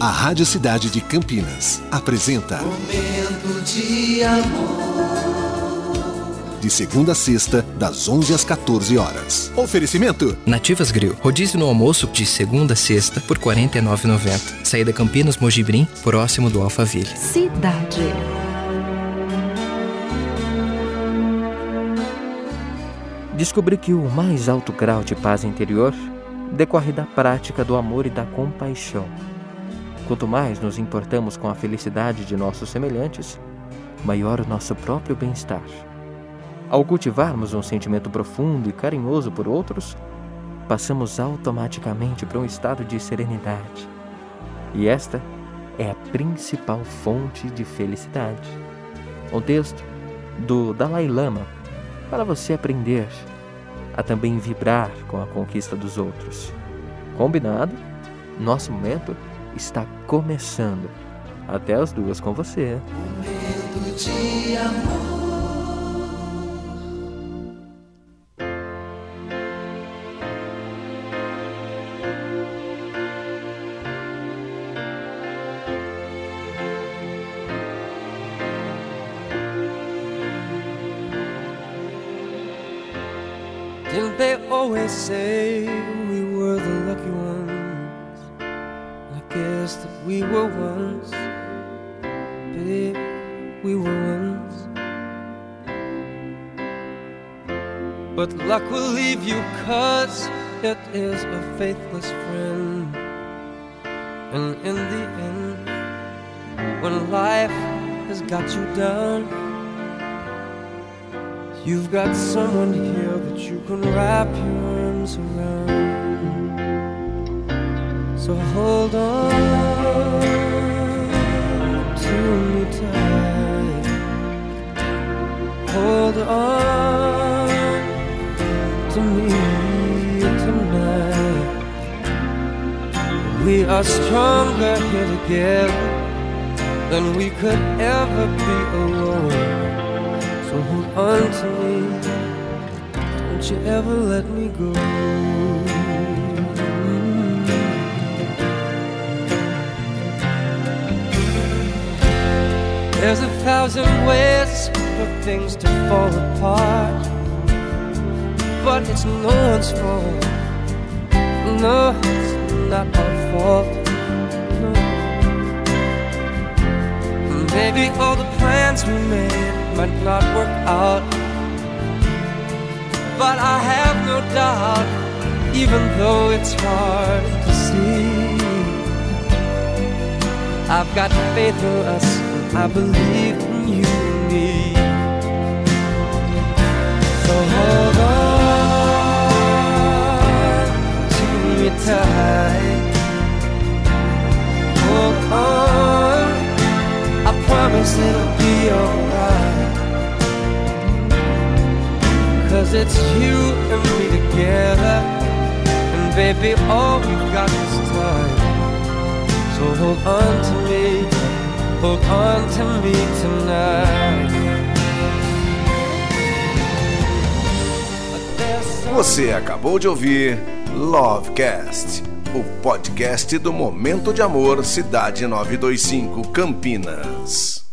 A Rádio Cidade de Campinas apresenta Momento de amor. De segunda a sexta, das 11 às 14 horas. Oferecimento: Nativas Grill. Rodízio no almoço de segunda a sexta por R$ 49,90. Saída Campinas Mojibrim, próximo do Alphaville. Cidade. Descobri que o mais alto grau de paz interior decorre da prática do amor e da compaixão. Quanto mais nos importamos com a felicidade de nossos semelhantes, maior o nosso próprio bem-estar. Ao cultivarmos um sentimento profundo e carinhoso por outros, passamos automaticamente para um estado de serenidade. E esta é a principal fonte de felicidade. Um texto do Dalai Lama para você aprender a também vibrar com a conquista dos outros. Combinado? Nosso momento está começando. Até as duas com você. Momento de amor. Didn't they always say we were the lucky ones? Guess that we were once, babe, we were once. But luck will leave you cause it is a faithless friend. And in the end, when life has got you down, You've got someone here that you can wrap your arms around. So hold on to me tight. Hold on to me tonight. We are stronger here together than we could ever be alone. So hold on to me. Don't you ever let me go. There's a thousand ways for things to fall apart, but it's no one's fault. No, it's not our fault. No. Maybe all the plans we made might not work out. But I have no doubt, even though it's hard to see. I've got faith in us, I believe in you and me. So hold on to me tight. Hold on, I promise it'll be alright. Cause it's you and me together. And baby, all we've got is time. So hold on to me, hold on to me tonight. Você acabou de ouvir Lovecast, o podcast do Momento de Amor Cidade 925 Campinas.